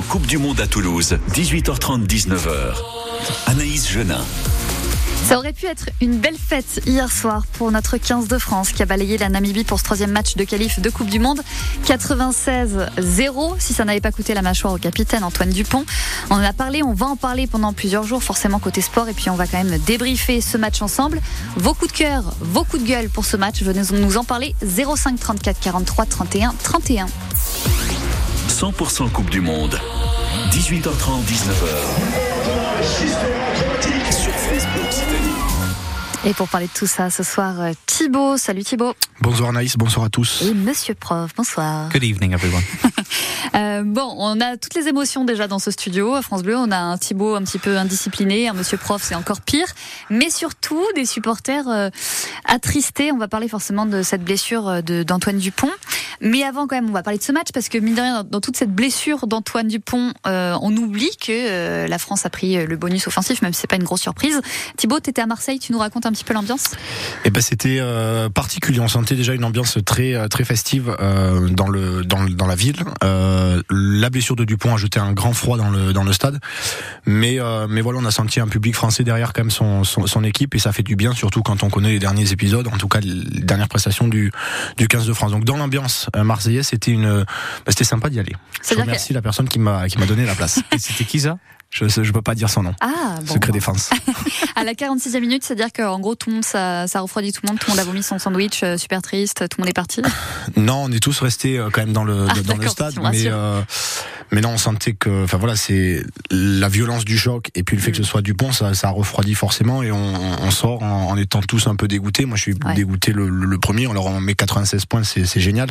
100% Coupe du Monde à Toulouse, 18h30, 19h. Anaïs Genin. Ça aurait pu être une belle fête hier soir pour notre 15 de France qui a balayé la Namibie pour ce troisième match de qualif de Coupe du Monde. 96-0, si ça n'avait pas coûté la mâchoire au capitaine Antoine Dupont. On en a parlé, on va en parler pendant plusieurs jours, forcément côté sport, et puis on va quand même débriefer ce match ensemble. Vos coups de cœur, vos coups de gueule pour ce match, venez nous en parler. 05 34 43 31 31. 100% Coupe du Monde, 18h30, 19h. Et pour parler de tout ça, ce soir, euh, Thibaut. Salut Thibaut. Bonsoir Naïs, bonsoir à tous. Et Monsieur Prof, bonsoir. Good evening everyone. euh, bon, on a toutes les émotions déjà dans ce studio à France Bleu. On a un Thibaut un petit peu indiscipliné, un Monsieur Prof, c'est encore pire. Mais surtout des supporters euh, attristés. On va parler forcément de cette blessure euh, d'Antoine Dupont. Mais avant, quand même, on va parler de ce match parce que mine de rien, dans, toute cette blessure d'Antoine Dupont, euh, on oublie que euh, la France a pris le bonus offensif, même si c'est pas une grosse surprise. Thibaut, tu étais à Marseille, tu nous racontes un petit peu l'ambiance? Eh ben, c'était euh, particulier. On sentait déjà une ambiance très très festive euh, dans le dans, dans la ville. Euh, la blessure de Dupont a jeté un grand froid dans le dans le stade, mais mais voilà, on a senti un public français derrière quand même son, son, son équipe et ça fait du bien, surtout quand on connaît les derniers épisodes, en tout cas les dernières prestations du du 15 de France. Donc dans l'ambiance marseillaise, c'était une bah, c'était sympa d'y aller. Je remercie que... la personne qui m'a qui m'a donné la place. c'était qui ça? Je ne peux pas dire son nom. Ah, bon, Secret bon. défense. à la 46e minute, c'est-à-dire qu'en gros, tout le monde, ça, ça refroidit tout le monde. Tout le monde a vomi son sandwich, euh, super triste, tout le monde est parti. Non, on est tous restés euh, quand même dans le, ah, dans le stade. Mais, euh, mais non, on sentait que, enfin voilà, c'est la violence du choc et puis le fait que ce soit Dupont, ça, ça refroidit forcément et on, on sort en, en, étant tous un peu dégoûtés. Moi, je suis ouais. dégoûté le, le, le, premier. Alors, on met 96 points, c'est génial.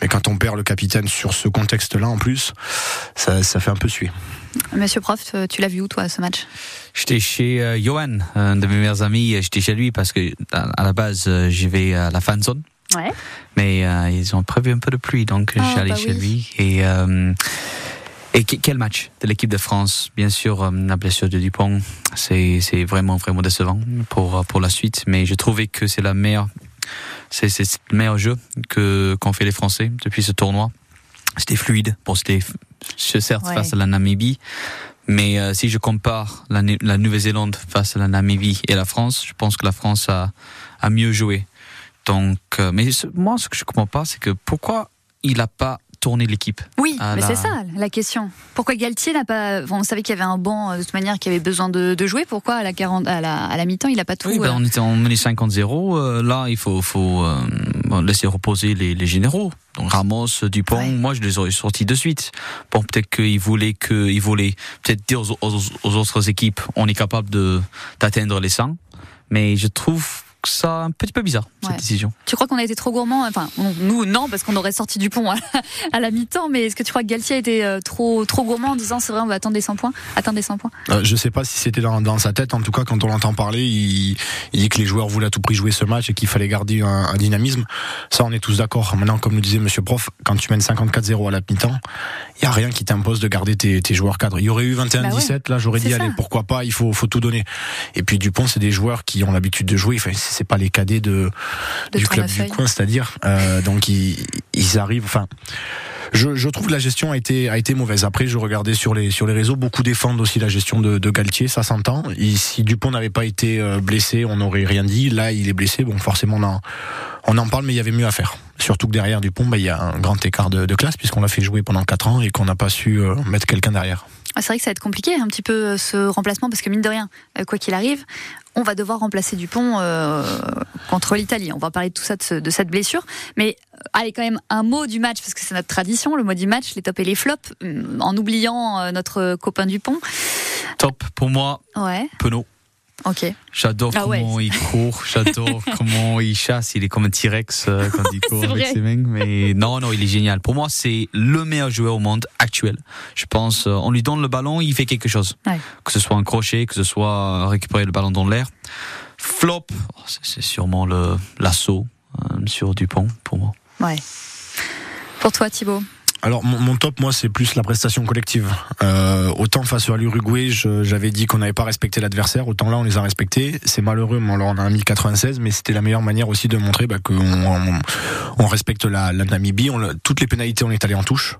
Mais quand on perd le capitaine sur ce contexte-là, en plus, ça, ça fait un peu suer. Monsieur Prof, tu l'as vu où, toi, ce match? J'étais chez euh, Johan, un de mes meilleurs amis. J'étais chez lui parce que, à la base, euh, j'y vais à la fan zone. Ouais. Mais euh, ils ont prévu un peu de pluie, donc oh, j'allais bah chez oui. lui. Et, euh, et quel match de l'équipe de France? Bien sûr, la blessure de Dupont, c'est vraiment, vraiment décevant pour, pour la suite. Mais je trouvais que c'est la meilleure c'est le meilleur jeu que qu'ont fait les Français depuis ce tournoi. C'était fluide. Bon, c'était certes ouais. face à la Namibie, mais euh, si je compare la, la Nouvelle-Zélande face à la Namibie et la France, je pense que la France a, a mieux joué. Donc, euh, mais moi, ce que je comprends pas, c'est que pourquoi il n'a pas tourner l'équipe. Oui, mais la... c'est ça la question. Pourquoi Galtier n'a pas. Bon, on savait qu'il y avait un banc de toute manière qui avait besoin de, de jouer. Pourquoi à la, 40, à la, à la mi-temps il n'a pas tout. Oui, ben, on était en mené 50-0. Euh, là, il faut, faut euh, laisser reposer les, les, généraux. Donc Ramos, Dupont, ouais. moi je les aurais sortis de suite. Bon, peut-être qu'ils voulaient que, ils voulaient peut-être dire aux, aux, aux, autres équipes, on est capable de d'atteindre les 100. Mais je trouve ça un petit peu bizarre cette ouais. décision. Tu crois qu'on a été trop gourmand? Enfin, nous non parce qu'on aurait sorti du pont à, à la mi-temps. Mais est-ce que tu crois que Galtier a été euh, trop trop gourmand en disant c'est vrai on va attendre des 100 points, atteindre des 100 points euh, Je sais pas si c'était dans, dans, sa tête. En tout cas, quand on l'entend parler, il, il, dit que les joueurs voulaient à tout prix jouer ce match et qu'il fallait garder un, un, dynamisme. Ça, on est tous d'accord. Maintenant, comme nous disait Monsieur Prof, quand tu mènes 54-0 à la mi-temps, il y a rien qui t'impose de garder tes, tes, joueurs cadres. Il y aurait eu 21-17, bah ouais. là j'aurais dit ça. allez pourquoi pas, il faut faut tout donner. Et puis Dupont, c'est des joueurs qui ont l'habitude de jouer. Enfin, c'est pas les cadets de du club du coin, c'est-à-dire euh, donc ils, ils arrivent. Enfin, je, je, trouve que la gestion a été a été mauvaise. Après, je regardais sur les sur les réseaux, beaucoup défendent aussi la gestion de, de Galtier, ça s'entend. Si Dupont n'avait pas été euh, blessé, on n'aurait rien dit. Là, il est blessé. Bon, forcément, on en, on en parle, mais il y avait mieux à faire. Surtout que derrière Dupont, bah, il y a un grand écart de, de classe puisqu'on l'a fait jouer pendant 4 ans et qu'on n'a pas su euh, mettre quelqu'un derrière. C'est vrai que ça va être compliqué un petit peu ce remplacement parce que mine de rien, euh, quoi qu'il arrive, on va devoir remplacer Dupont euh, contre l'Italie. On va parler de tout ça, de, ce, de, cette blessure. Mais allez, quand même, un mot du match, parce que c'est notre tradition, le mot du match, les tops et les flops, en oubliant euh, notre copain Dupont. Top, pour moi, ouais. Penaud. Ok. J'adore ah comment ouais. il court, j'adore comment il chasse. Il est comme un T-Rex euh, quand il court avec vrai. ses mains. Mais non, non, il est génial. Pour moi, c'est le meilleur joueur au monde actuel. Je pense, euh, on lui donne le ballon, il fait quelque chose. Ouais. Que ce soit un crochet, que ce soit récupérer le ballon dans l'air. Flop, oh, c'est sûrement le l'assaut euh, sur Dupont pour moi. Ouais. Pour toi, Thibaut? Alors mon, mon top, moi, c'est plus la prestation collective. Euh, autant face à l'Uruguay, j'avais dit qu'on n'avait pas respecté l'adversaire, autant là, on les a respectés. C'est malheureux, mais on en a mis 96, mais c'était la meilleure manière aussi de montrer bah, qu'on on, on respecte la, la Namibie. On, toutes les pénalités, on est allé en touche.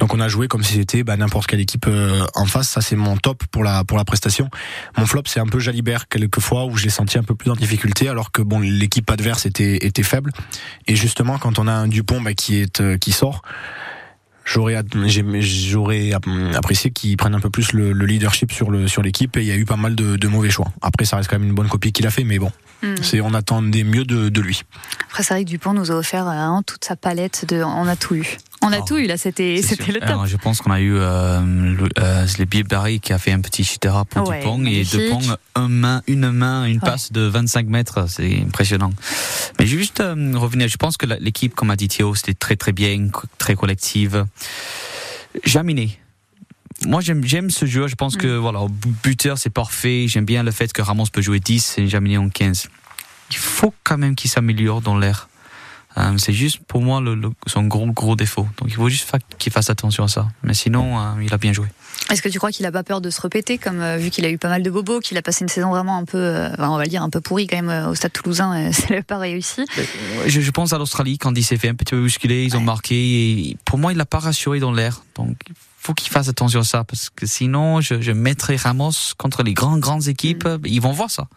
Donc on a joué comme si c'était bah, n'importe quelle équipe euh, en face. Ça, c'est mon top pour la pour la prestation. Mon flop, c'est un peu Jalibert quelquefois où je l'ai senti un peu plus en difficulté, alors que bon, l'équipe adverse était était faible. Et justement, quand on a un Dupont bah, qui est euh, qui sort. J'aurais apprécié qu'ils prennent un peu plus le, le leadership sur le sur l'équipe et il y a eu pas mal de, de mauvais choix. Après ça reste quand même une bonne copie qu'il a fait mais bon, Hmm. c'est on attendait mieux de, de lui. Après, c'est vrai que Dupont nous a offert euh, toute sa palette de. On a tout eu. On a Oh, tout eu là, c'était le top. Alors, je pense qu'on a eu euh, le, euh, Barry qui a fait un petit chitera pour Ouais, Dupont et. Dupont un main, une main, une Ouais. passe de 25 mètres, c'est impressionnant. Mais juste euh, revenir. Je pense que l'équipe, comme a dit Théo, c'était très très bien, très collective. Jaminé. Moi, j'aime, j'aime ce joueur. Je pense Mm. que, voilà, au buteur, c'est parfait. J'aime bien le fait que Ramos peut jouer 10 et Jaminé en 15. Il faut quand même qu'il s'améliore dans l'air. Euh, c'est juste pour moi le, le- son gros gros défaut. Donc il faut juste qu'il fasse attention à ça. Mais sinon, euh, il a bien joué. Est-ce que tu crois qu'il a pas peur de se répéter, comme euh, vu qu'il a eu pas mal de bobos, qu'il a passé une saison vraiment un peu, enfin, on va le dire, un peu pourrie quand même au Stade Toulousain, ça l'avait pas réussi. Je, je pense à l'Australie quand il s'est fait un petit peu bousculer, ils ont marqué. Et pour moi, il l'a pas rassuré dans l'air. Donc il faut qu'il fasse attention à ça parce que sinon, je, je mettrai Ramos contre les grandes grandes équipes. Mm. Ils vont voir ça.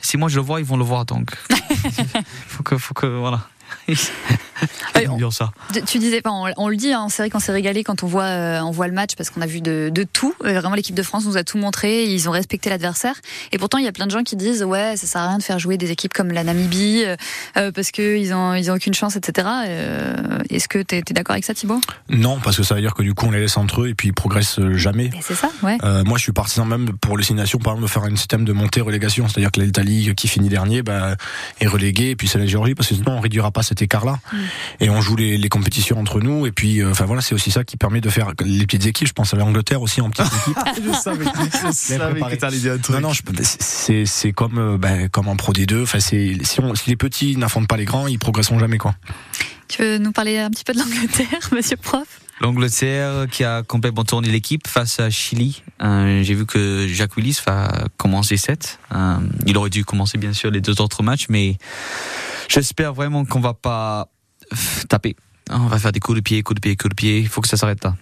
Si moi je le vois, ils vont le voir. Donc faut que faut que voilà. Ouais, ça. Tu- Tu disais, on, on le dit, hein, c'est vrai qu'on s'est régalé quand on voit, euh, on voit le match parce qu'on a vu de, de tout. Euh, Vraiment, l'équipe de France nous a tout montré. Ils ont respecté l'adversaire. Et pourtant, il y a plein de gens qui disent, ouais, ça sert à rien de faire jouer des équipes comme la Namibie euh, parce que ils ont, ils ont aucune chance, etc. Est-ce que t'es es, d'accord avec ça, Thibaut? Non, parce que ça veut dire que du coup on les laisse entre eux et puis ils progressent jamais. C'est ça, ouais. Moi, je suis partisan même pour les six nations, par exemple, de faire un système de montée-relégation. C'est-à-dire que l'Italie qui finit dernier bah, est reléguée, et puis c'est la Géorgie, parce que sinon on réduira pas cet écart-là. Mm. Et on joue les, les compétitions entre nous. Et puis, euh, enfin voilà, c'est aussi ça qui permet de faire les petites équipes. Je pense à l'Angleterre aussi en petites équipes. je savais, je savais que t'allais dire un Non, non, c'est c'est comme euh, ben, comme en Pro D2. Enfin, c'est si, on- si les petits n'affrontent pas les grands, ils progresseront jamais quoi. Tu veux nous parler un petit peu de l'Angleterre, monsieur prof? L'Angleterre qui a complètement tourné l'équipe face à Chili. Euh, J'ai vu que Jacques Willis va commencer 7. Euh, il aurait dû commencer bien sûr les deux autres matchs, mais j'espère vraiment qu'on va pas taper. On va faire des coups de pied, coups de pied, coups de pied. Il faut que ça s'arrête là.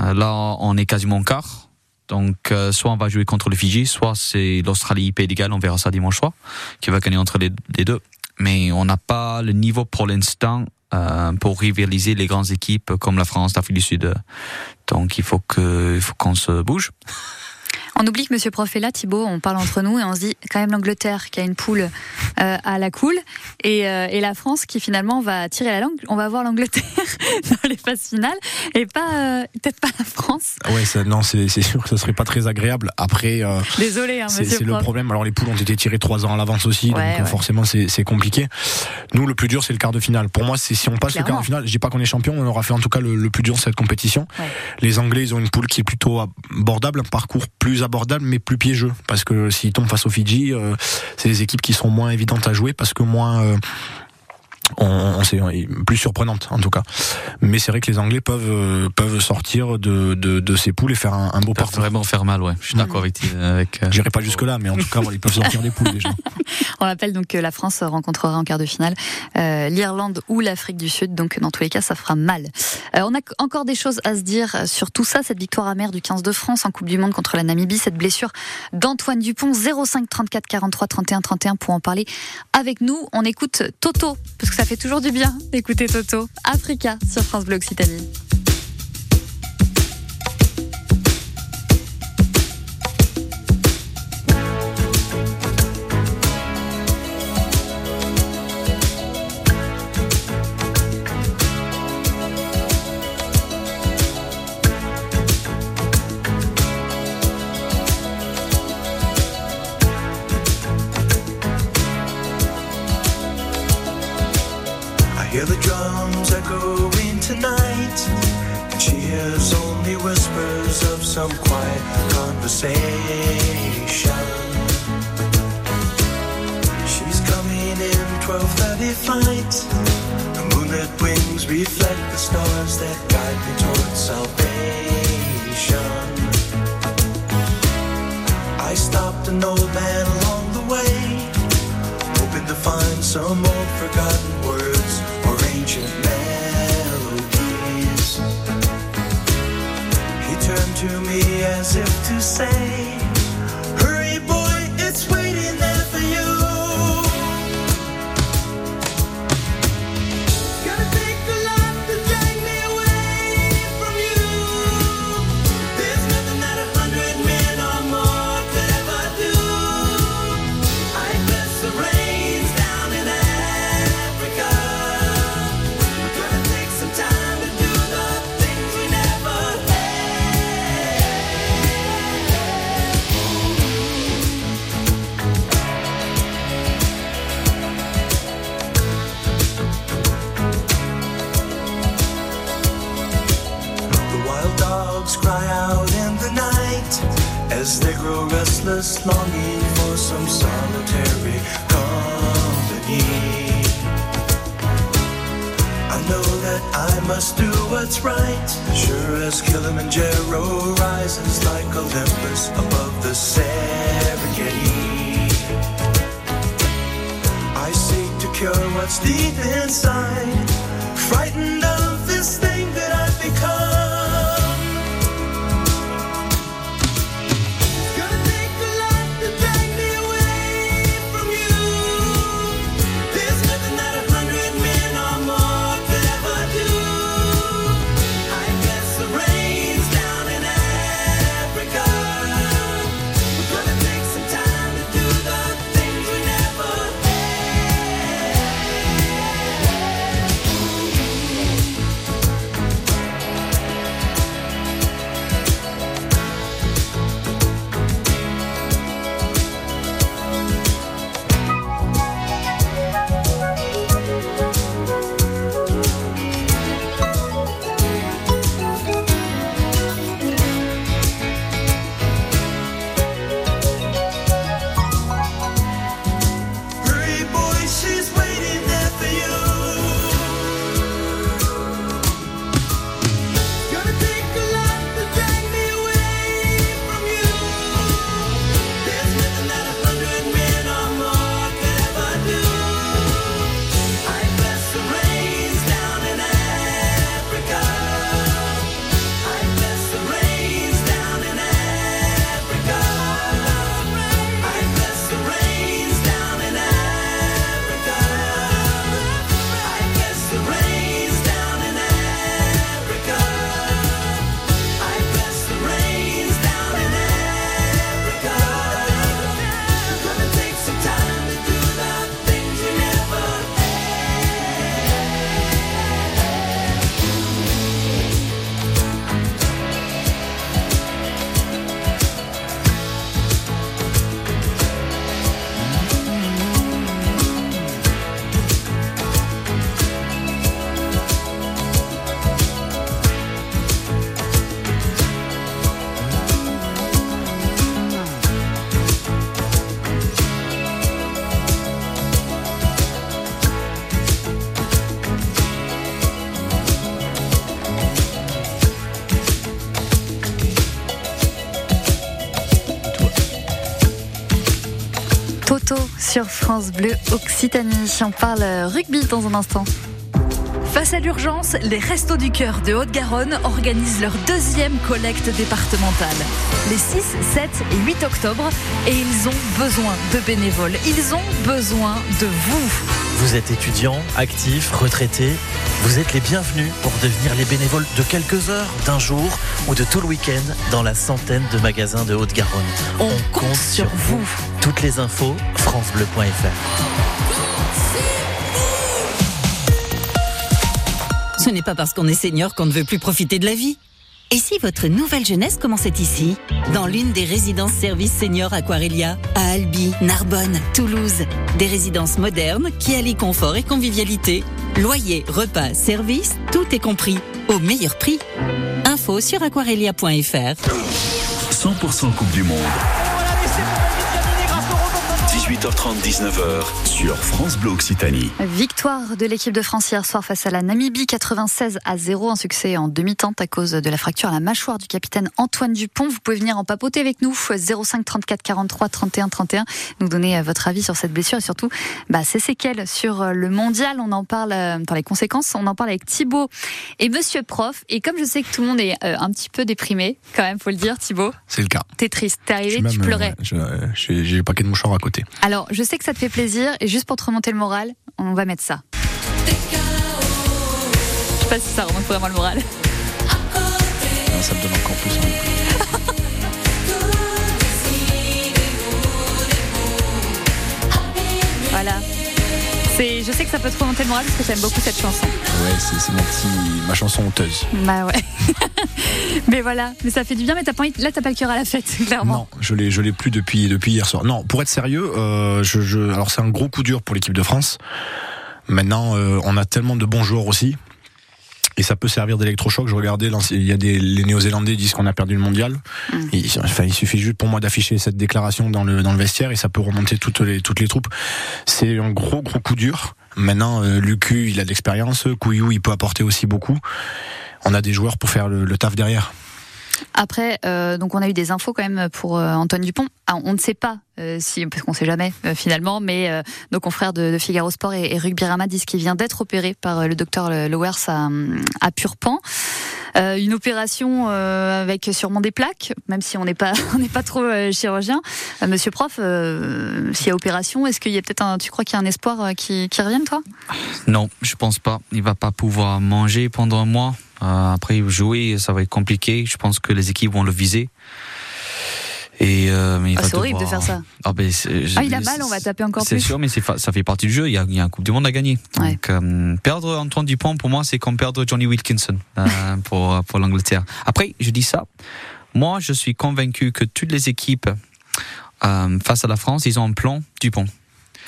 Euh, là, on est quasiment en quart. Donc, euh, soit on va jouer contre le Fidji, soit c'est l'Australie, Pays de Galles, on verra ça dimanche soir, qui va gagner entre les, deux. Mais on n'a pas le niveau pour l'instant euh, pour rivaliser les grandes équipes comme la France, l'Afrique du Sud. Donc, il faut qu'on se bouge. On oublie que Monsieur Prof est là, Thibaut, on parle entre nous et on se dit quand même l'Angleterre qui a une poule euh, à la cool et, euh, et la France qui finalement va tirer la langue. On va voir l'Angleterre dans les phases finales et pas euh, peut-être pas la France. Ouais, ça, non, c'est sûr que ça serait pas très agréable. Après, Désolé, hein, c'est le problème. Alors les poules ont été tirées trois ans à l'avance aussi, donc Ouais, ouais. forcément c'est compliqué. Nous, le plus dur, c'est le quart de finale. Pour moi, c'est si on passe le quart de finale, je dis pas qu'on est champion, on aura fait en tout cas le, le plus dur de cette compétition. Ouais. Les Anglais, ils ont une poule qui est plutôt abordable, un parcours plus abordable, mais plus piégeux, parce que s'ils tombent face aux Fidji, euh, c'est des équipes qui seront moins évidentes à jouer, parce que moins euh, on, on sait, plus surprenantes en tout cas. Mais c'est vrai que les Anglais peuvent euh, peuvent sortir de, de, de ces poules et faire un, un beau Ça peut parcours. vraiment faire mal, ouais. Je suis d'accord avec, avec euh, J'irai pas jusque là, mais en tout cas, ils peuvent sortir des poules déjà. On rappelle donc que la France rencontrera en quart de finale euh, l'Irlande ou l'Afrique du Sud. Donc dans tous les cas, ça fera mal. Euh, on a encore des choses à se dire sur tout ça. Cette victoire amère du 15 de France en Coupe du Monde contre la Namibie, cette blessure d'Antoine Dupont, 05 34 43 31 31 pour en parler avec nous. On écoute Toto parce que ça fait toujours du bien d'écouter Toto. Africa sur France Bleu Occitanie. An old man along the way, hoping to find some old forgotten words or ancient melodies. He turned to me as if to say, longing for some solitary company. I know that I must do what's right, sure as Kilimanjaro rises like Olympus above the Serengeti. I seek to cure what's deep inside, frightened of France Bleu Occitanie. On parle rugby dans un instant. Face à l'urgence, les Restos du Cœur de Haute-Garonne organisent leur deuxième collecte départementale. Les 6, 7 et 8 octobre. Et ils ont besoin de bénévoles. Ils ont besoin de vous. Vous êtes étudiant, actif, retraité. Vous êtes les bienvenus pour devenir les bénévoles de quelques heures, d'un jour ou de tout le week-end dans la centaine de magasins de Haute-Garonne. On compte sur vous. Toutes les infos, francebleu.fr. Ce n'est pas parce qu'on est senior qu'on ne veut plus profiter de la vie. Et si votre nouvelle jeunesse commençait ici Dans l'une des résidences services seniors Aquarelia, à Albi, Narbonne, Toulouse. Des résidences modernes qui allient confort et convivialité. Loyer, repas, services, tout est compris. Au meilleur prix. Info sur aquarelia.fr. 100% Coupe du Monde. 18h30, 19h sur France Bleu Occitanie. Victoire de l'équipe de France hier soir face à la Namibie, 96 à 0, un succès en demi-temps à cause de la fracture à la mâchoire du capitaine Antoine Dupont. Vous pouvez venir en papoter avec nous, 05 34 43 31 31, nous donner euh, votre avis sur cette blessure et surtout bah, ses séquelles sur euh, le mondial. On en parle, euh, dans les conséquences, on en parle avec Thibaut et Monsieur Prof. Et comme je sais que tout le monde est euh, un petit peu déprimé, quand même, faut le dire, Thibaut, C'est le cas. t'es triste, t'es arrivé, tu même, pleurais. euh, euh, j'ai le paquet de mouchoirs à côté. Alors, je sais que ça te fait plaisir, et juste pour te remonter le moral, on va mettre ça. Je sais pas si ça remonte vraiment le moral. Ah, Ça me donne encore plus envie. Voilà. C'est, je sais que ça peut te remonter le moral parce que j'aime beaucoup cette chanson. Ouais, c'est mon petit, ma chanson honteuse. Bah ouais. mais voilà, mais ça fait du bien, mais t'as pas là t'as pas le cœur à la fête, clairement. Non, je l'ai, je l'ai plus depuis, depuis hier soir. Non, pour être sérieux, euh, je, je, alors c'est un gros coup dur pour l'équipe de France. Maintenant, euh, on a tellement de bons joueurs aussi. Et ça peut servir d'électrochoc. Je regardais, il y a des, les Néo-Zélandais disent qu'on a perdu le mondial. Il, enfin, il suffit juste pour moi d'afficher cette déclaration dans le, dans le vestiaire et ça peut remonter toutes les, toutes les troupes. C'est un gros, gros coup dur. Maintenant, euh, Lucu, il a de l'expérience. Couillou, il peut apporter aussi beaucoup. On a des joueurs pour faire le, le taf derrière. Après, euh, donc on a eu des infos quand même pour euh, Antoine Dupont. Ah, on ne sait pas euh, si, parce qu'on sait jamais euh, finalement, mais nos confrères de, Figaro Sport et, et Rugby Rama disent qu'il vient d'être opéré par le docteur Lowers à, à Purpan. Euh, une opération euh, avec sûrement des plaques, même si on n'est pas on n'est pas trop euh, chirurgien. Euh, Monsieur prof, euh, s'il y a opération, est-ce qu'il y a peut-être un, tu crois qu'il y a un espoir euh, qui, qui revienne toi? Non, je pense pas. Il va pas pouvoir manger pendant un mois. Après jouer, ça va être compliqué. Je pense que les équipes vont le viser. Et euh, mais Ah, C'est horrible de faire ça. Ah, ben, c'est- Ah, il a c'est- mal, on va taper encore C'est plus. sûr, mais c'est ça fait partie du jeu. Il y a, il y a un Coupe du Monde à gagner. Ouais. Donc, euh, perdre Antoine Dupont, pour moi, c'est comme perdre Johnny Wilkinson euh, pour, pour l'Angleterre. Après, je dis ça. Moi, je suis convaincu que toutes les équipes face à la France, ils ont un plan Dupont.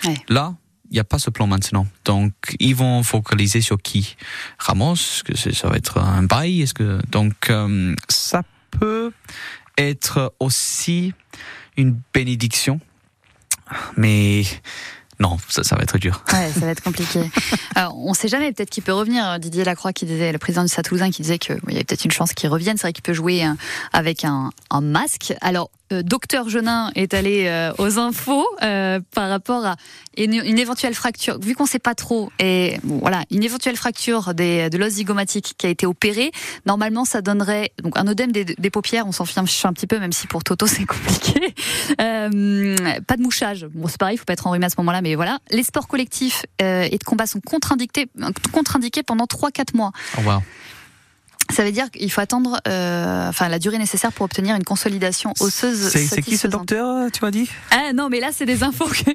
Ouais. Là, il n'y a pas ce plan maintenant. Donc, ils vont focaliser sur qui? Ramos, que c'est- ça va être un bail? Est-ce que donc ça peut être aussi une bénédiction, mais non, ça, ça va être dur. Ouais, ça va être compliqué. Alors, on sait jamais, peut-être qu'il peut revenir. Didier Lacroix, qui disait, le président du Stade Toulousain, qui disait qu'il y avait peut-être une chance qu'il revienne. C'est vrai qu'il peut jouer euh, avec un, un masque. Alors, docteur Genin est allé euh, aux infos euh, par rapport à une, éventuelle fracture. Vu qu'on sait pas trop, et voilà, une éventuelle fracture des, de l'os zygomatique qui a été opérée, normalement, ça donnerait donc un œdème des, paupières. On s'en fiche un petit peu, même si pour Toto c'est compliqué. Euh, pas de mouchage. Bon, c'est pareil, il faut pas être enrhumé à ce moment-là, mais voilà. Les sports collectifs euh, et de combat sont contre-indiqués, pendant 3-4 mois. Au revoir. Ça veut dire qu'il faut attendre euh, enfin, la durée nécessaire pour obtenir une consolidation osseuse. C'est qui ce docteur, tu m'as dit? Ah non, mais là, c'est des infos que,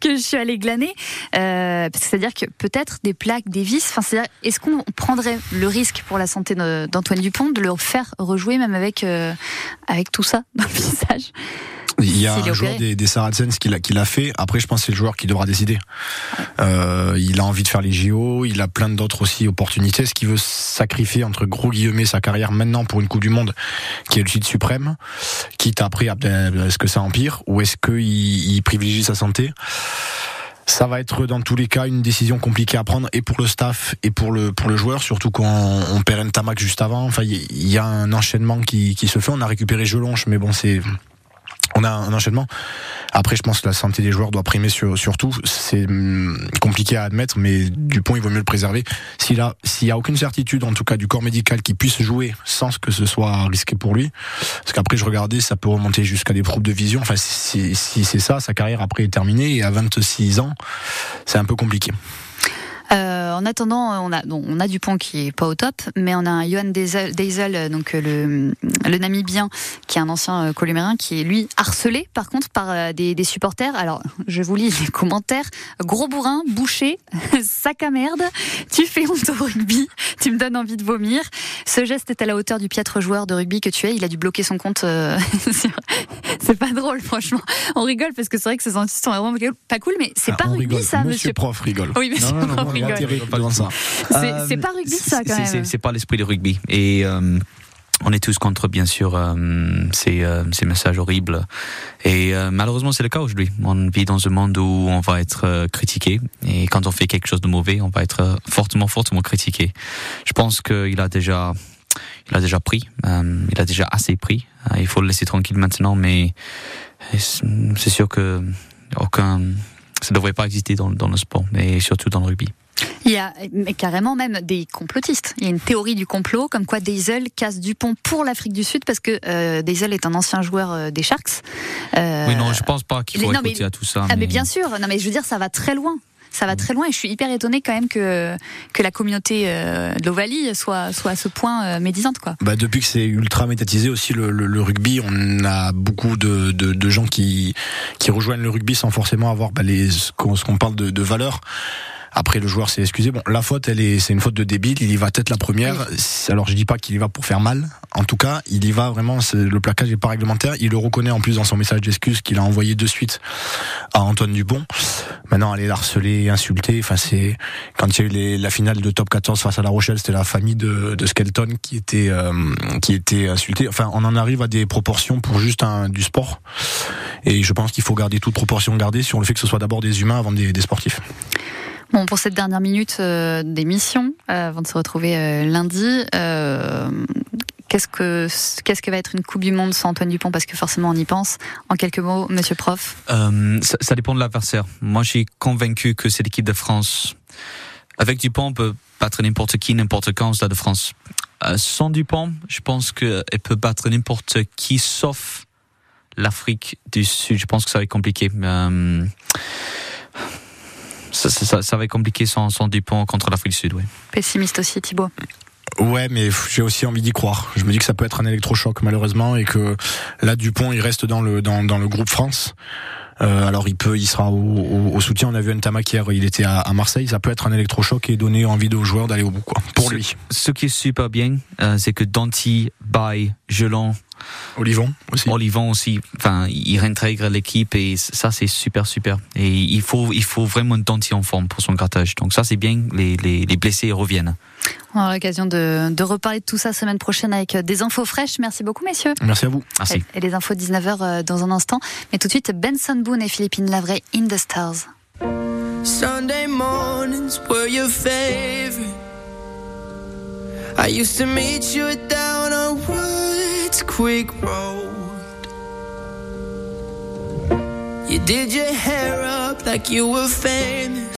que je suis allée glaner. Euh, c'est-à-dire que peut-être des plaques, des vis, enfin, c'est-à-dire, est-ce qu'on prendrait le risque pour la santé d'Antoine Dupont de le faire rejouer même avec, euh, avec tout ça dans le visage? Il y a un joueur des, des Saracens qui l'a, qui l'a fait. Après, je pense que c'est le joueur qui devra décider. Euh, il a envie de faire les JO. Il a plein d'autres aussi opportunités. Est-ce qu'il veut sacrifier, entre gros sa carrière maintenant pour une Coupe du Monde qui est le titre suprême, quitte après, à- est-ce que ça empire ou est-ce qu'il il privilégie sa santé? Ça va être dans tous les cas une décision compliquée à prendre et pour le staff et pour le joueur surtout quand on, on perd un tamac juste avant. Enfin il y, a un enchaînement qui, qui se fait. On a récupéré Jelonche mais bon c'est on a un enchaînement. Après, je pense que la santé des joueurs doit primer sur, sur tout. C'est hum, compliqué à admettre, mais Dupont, il vaut mieux le préserver. S'il a, s'il y a aucune certitude, en tout cas du corps médical, qui puisse jouer sans que ce soit risqué pour lui, parce qu'après, je regardais, ça peut remonter jusqu'à des troubles de vision. Enfin, si, si c'est ça, sa carrière après est terminée, et à 26 ans, c'est un peu compliqué. Euh, en attendant, on a, bon, on a Dupont qui est pas au top, mais on a un Johan Deisel, Deisel, donc euh, le, le Namibien, qui est un ancien euh, columérin, qui est lui harcelé par contre par euh, des, des supporters. Alors, je vous lis les commentaires. Gros bourrin, bouché, sac à merde, tu fais honte au rugby, tu me donnes envie de vomir. Ce geste est à la hauteur du piètre joueur de rugby que tu es. Il a dû bloquer son compte. euh, c'est pas drôle, franchement. On rigole parce que c'est vrai que ces insultes sont vraiment pas cool, mais c'est Ah, pas rugby rigole. ça, monsieur, monsieur. prof rigole. Oui, monsieur Non, non, non, prof C'est Euh, c'est pas rugby ça quand c'est- c'est- même. C'est pas l'esprit du rugby. Et euh, on est tous contre, bien sûr, euh, ces, euh, ces messages horribles. Et euh, malheureusement, c'est le cas aujourd'hui. On vit dans un monde où on va être euh, critiqué. Et quand on fait quelque chose de mauvais, on va être fortement, fortement critiqué. Je pense qu'il a déjà, il a déjà pris. euh, il a déjà assez pris. Il faut le laisser tranquille maintenant. Mais c'est sûr que aucun, ça ne devrait pas exister dans, dans le sport, mais surtout dans le rugby. Il y a mais carrément même des complotistes. Il y a une théorie du complot comme quoi Diesel casse Dupont pour l'Afrique du Sud parce que euh, Diesel est un ancien joueur euh, des Sharks. Euh, oui, non, je pense pas qu'il les- faut non, mais- écouter à tout ça. Ah mais bien sûr, non mais je veux dire ça va très loin. Ça va très loin et je suis hyper étonnée quand même que que la communauté euh, de l'Ovalie soit soit à ce point euh, médisante quoi. Bah, depuis que c'est ultra médiatisé aussi le, le- le rugby, on a beaucoup de, de, de gens qui, qui rejoignent le rugby sans forcément avoir bah, les, ce qu'on parle de, de valeur. Après le joueur s'est excusé. Bon, la faute, elle est, c'est une faute de débile. Il y va tête la première. Alors je dis pas qu'il y va pour faire mal. En tout cas, il y va vraiment. Le plaquage est pas réglementaire. Il le reconnaît en plus dans son message d'excuse qu'il a envoyé de suite à Antoine Dupont. Maintenant, aller l'harceler, insulter. Enfin, c'est quand il y a eu les- la finale de Top 14 face à La Rochelle, c'était la famille de, de Skelton qui était euh, qui était insultée. Enfin, on en arrive à des proportions pour juste un, du sport. Et je pense qu'il faut garder toute proportion gardée sur le fait que ce soit d'abord des humains avant des, des sportifs. Bon pour cette dernière minute euh, d'émission euh, avant de se retrouver euh, lundi. Qu'est-ce que qu'est-ce que va être une Coupe du Monde sans Antoine Dupont? Parce que forcément on y pense. En quelques mots, Monsieur Prof. Ça, dépend de l'adversaire. Moi, je suis convaincu que c'est l'équipe de France. Avec Dupont, on peut battre n'importe qui, n'importe quand au Stade de France. Sans Dupont, je pense qu'elle peut battre n'importe qui, sauf l'Afrique du Sud. Je pense que ça va être compliqué. Euh, ça, ça- ça- ça va être compliqué sans, sans Dupont contre l'Afrique du Sud, oui. Pessimiste aussi Thibaut. Ouais, mais j'ai aussi envie d'y croire. Je me dis que ça peut être un électrochoc malheureusement et que là Dupont il reste dans le dans, dans le groupe France. Euh, alors il peut, il sera au, au, au soutien. On a vu Ntamak hier, il était à, à Marseille. Ça peut être un électrochoc et donner envie aux joueurs d'aller au bout, quoi. Pour Ce- lui. Ce qui est super bien, euh, c'est que Danti, Bay, Gelon, Olivon aussi. Olivon aussi, enfin, il réintègre l'équipe et ça c'est super super. Et il faut il faut vraiment Danti en forme pour son grattage. Donc ça c'est bien. Les, les, les blessés reviennent. On aura l'occasion de, de reparler de tout ça semaine prochaine avec des infos fraîches. Merci beaucoup messieurs. Merci à vous. Merci. Et les infos 19h euh, dans un instant. Mais tout de suite, Benson Boone et Philippine Lavray, In the Stars. Sunday mornings were your favorite. I used to meet you down Creek Road. You did your hair up like you were famous.